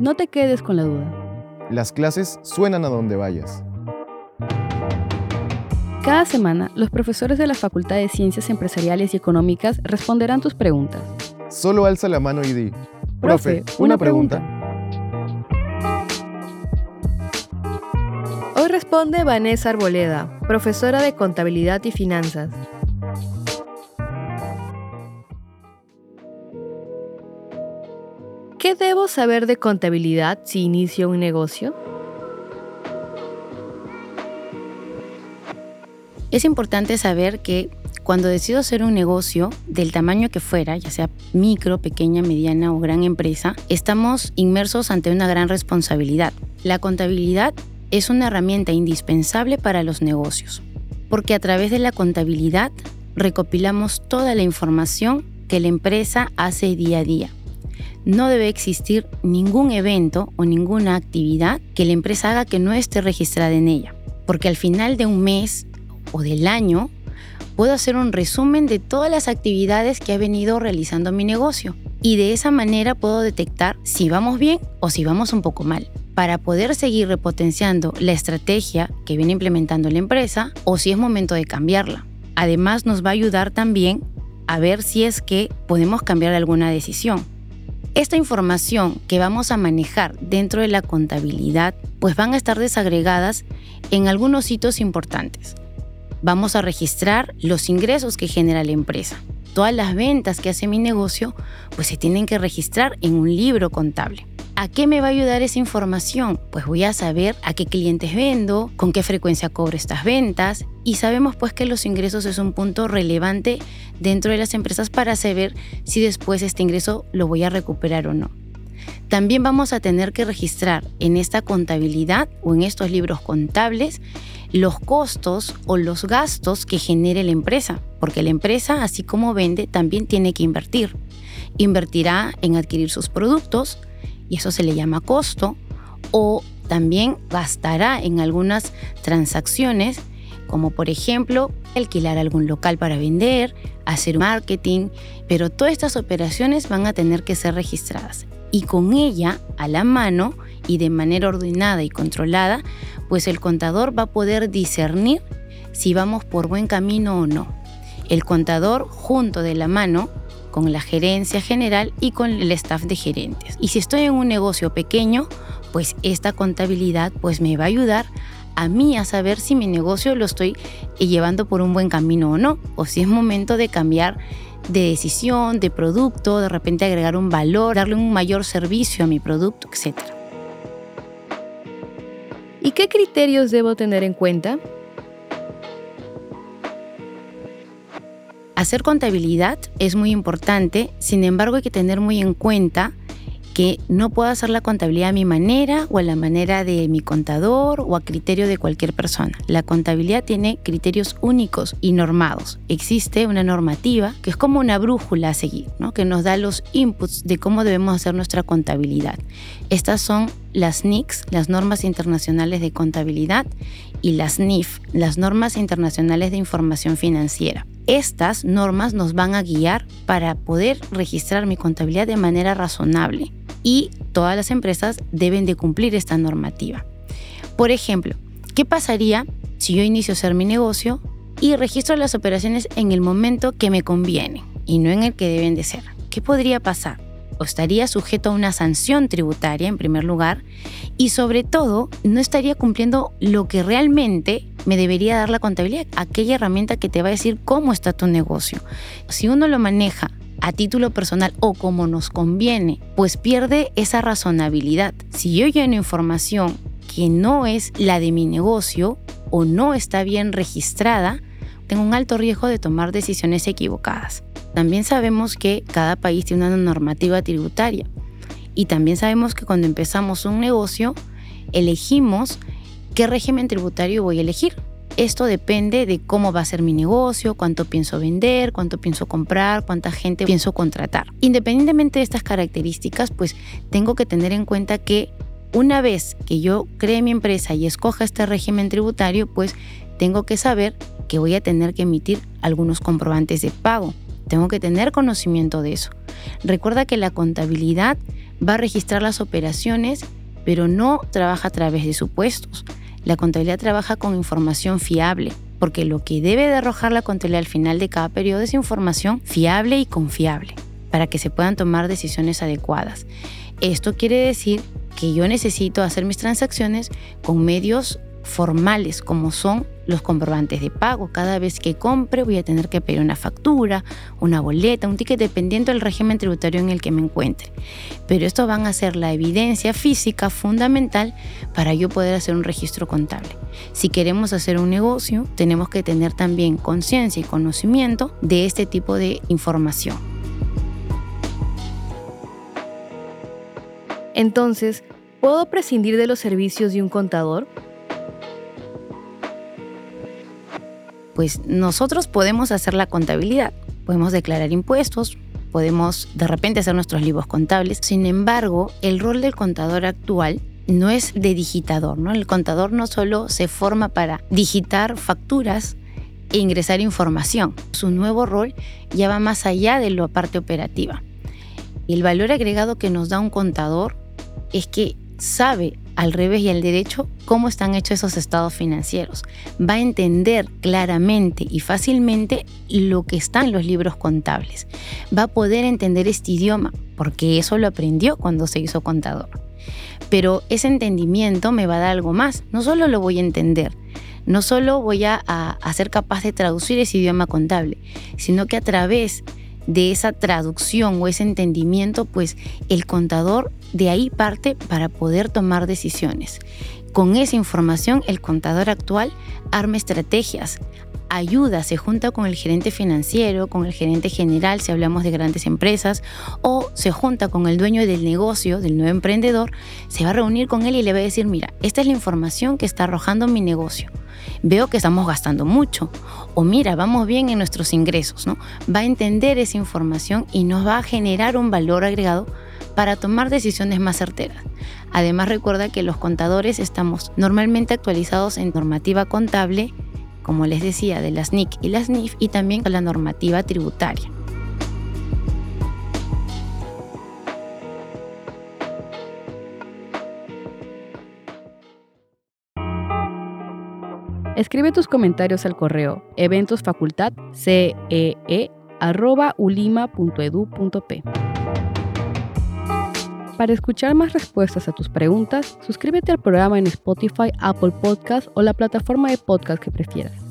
No te quedes con la duda. Las clases suenan a donde vayas. Cada semana, los profesores de la Facultad de Ciencias Empresariales y Económicas responderán tus preguntas. Solo alza la mano y di, Profe, una pregunta. Hoy responde Vanessa Arboleda, profesora de Contabilidad y Finanzas. ¿Qué debo saber de contabilidad si inicio un negocio? Es importante saber que cuando decido hacer un negocio del tamaño que fuera, ya sea micro, pequeña, mediana o gran empresa, estamos inmersos ante una gran responsabilidad. La contabilidad es una herramienta indispensable para los negocios, porque a través de la contabilidad recopilamos toda la información que la empresa hace día a día. No debe existir ningún evento o ninguna actividad que la empresa haga que no esté registrada en ella, porque al final de un mes o del año, puedo hacer un resumen de todas las actividades que ha venido realizando mi negocio. Y de esa manera puedo detectar si vamos bien o si vamos un poco mal, para poder seguir repotenciando la estrategia que viene implementando la empresa o si es momento de cambiarla. Además nos va a ayudar también a ver si es que podemos cambiar alguna decisión. Esta información que vamos a manejar dentro de la contabilidad pues van a estar desagregadas en algunos hitos importantes vamos a registrar los ingresos que genera la empresa. Todas las ventas que hace mi negocio, pues se tienen que registrar en un libro contable. ¿A qué me va a ayudar esa información? Pues voy a saber a qué clientes vendo, con qué frecuencia cobro estas ventas y sabemos pues que los ingresos es un punto relevante dentro de las empresas para saber si después este ingreso lo voy a recuperar o no. También vamos a tener que registrar en esta contabilidad o en estos libros contables los costos o los gastos que genere la empresa, porque la empresa, así como vende, también tiene que invertir. Invertirá en adquirir sus productos, y eso se le llama costo, o también gastará en algunas transacciones, como por ejemplo alquilar algún local para vender, hacer marketing, pero todas estas operaciones van a tener que ser registradas. Y con ella, a la mano y de manera ordenada y controlada, pues el contador va a poder discernir si vamos por buen camino o no. El contador junto de la mano con la gerencia general y con el staff de gerentes. Y si estoy en un negocio pequeño, pues esta contabilidad pues me va a ayudar a mí a saber si mi negocio lo estoy llevando por un buen camino o no, o si es momento de cambiar de decisión, de producto, de repente agregar un valor, darle un mayor servicio a mi producto, etcétera. ¿Y qué criterios debo tener en cuenta? Hacer contabilidad es muy importante, sin embargo hay que tener muy en cuenta que no puedo hacer la contabilidad a mi manera o a la manera de mi contador o a criterio de cualquier persona. La contabilidad tiene criterios únicos y normados. Existe una normativa que es como una brújula a seguir, ¿no? que nos da los inputs de cómo debemos hacer nuestra contabilidad. Estas son las NICS, las normas internacionales de contabilidad, y las NIF, las normas internacionales de información financiera. Estas normas nos van a guiar para poder registrar mi contabilidad de manera razonable y todas las empresas deben de cumplir esta normativa. Por ejemplo, ¿qué pasaría si yo inicio a hacer mi negocio y registro las operaciones en el momento que me conviene y no en el que deben de ser? ¿Qué podría pasar? Estaría sujeto a una sanción tributaria en primer lugar y sobre todo no estaría cumpliendo lo que realmente me debería dar la contabilidad, aquella herramienta que te va a decir cómo está tu negocio. Si uno lo maneja a título personal o como nos conviene, pues pierde esa razonabilidad. Si yo lleno información que no es la de mi negocio o no está bien registrada, tengo un alto riesgo de tomar decisiones equivocadas. También sabemos que cada país tiene una normativa tributaria y también sabemos que cuando empezamos un negocio elegimos qué régimen tributario voy a elegir. Esto depende de cómo va a ser mi negocio, cuánto pienso vender, cuánto pienso comprar, cuánta gente pienso contratar. Independientemente de estas características, pues tengo que tener en cuenta que una vez que yo cree mi empresa y escoja este régimen tributario, pues tengo que saber que voy a tener que emitir algunos comprobantes de pago. Tengo que tener conocimiento de eso. Recuerda que la contabilidad va a registrar las operaciones, pero no trabaja a través de supuestos. La contabilidad trabaja con información fiable, porque lo que debe de arrojar la contabilidad al final de cada periodo es información fiable y confiable, para que se puedan tomar decisiones adecuadas. Esto quiere decir que yo necesito hacer mis transacciones con medios formales como son los comprobantes de pago. Cada vez que compre voy a tener que pedir una factura, una boleta, un ticket dependiendo del régimen tributario en el que me encuentre. Pero esto van a ser la evidencia física fundamental para yo poder hacer un registro contable. Si queremos hacer un negocio, tenemos que tener también conciencia y conocimiento de este tipo de información. Entonces, ¿puedo prescindir de los servicios de un contador? Pues nosotros podemos hacer la contabilidad, podemos declarar impuestos, podemos de repente hacer nuestros libros contables. Sin embargo, el rol del contador actual no es de digitador. El contador no solo se forma para digitar facturas e ingresar información. Su nuevo rol ya va más allá de la parte operativa. El valor agregado que nos da un contador es que sabe al revés y al derecho cómo están hechos esos estados financieros. Va a entender claramente y fácilmente lo que está en los libros contables. Va a poder entender este idioma porque eso lo aprendió cuando se hizo contador. Pero ese entendimiento me va a dar algo más. No solo lo voy a entender, no solo voy a, a ser capaz de traducir ese idioma contable, sino que a través de esa traducción o ese entendimiento, pues el contador de ahí parte para poder tomar decisiones. Con esa información, el contador actual arma estrategias, ayuda, se junta con el gerente financiero, con el gerente general, si hablamos de grandes empresas, o se junta con el dueño del negocio, del nuevo emprendedor, se va a reunir con él y le va a decir, mira, esta es la información que está arrojando mi negocio veo que estamos gastando mucho o mira, vamos bien en nuestros ingresos, ¿no? Va a entender esa información y nos va a generar un valor agregado para tomar decisiones más certeras. Además recuerda que los contadores estamos normalmente actualizados en normativa contable, como les decía, de las NIC y las NIF y también la normativa tributaria. Escribe tus comentarios al correo eventosfacultadcee.ulima.edu.p. Para escuchar más respuestas a tus preguntas, suscríbete al programa en Spotify, Apple Podcast o la plataforma de podcast que prefieras.